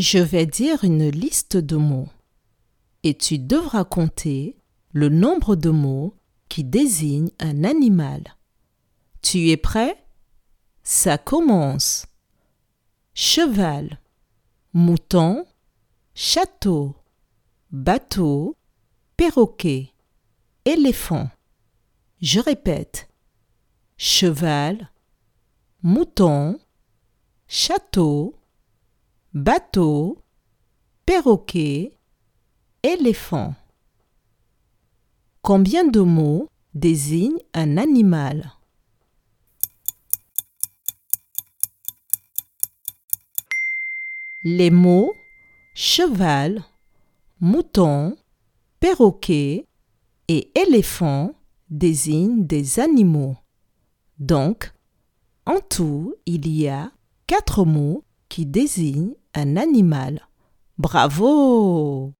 Je vais dire une liste de mots et tu devras compter le nombre de mots qui désignent un animal. Tu es prêt? Ça commence. Cheval, mouton, château, bateau, perroquet, éléphant. Je répète. Cheval, mouton, château, bateau, perroquet, éléphant. Combien de mots désignent un animal? Les mots cheval, mouton, perroquet et éléphant désignent des animaux. Donc, en tout, il y a quatre mots qui désignent un animal. Bravo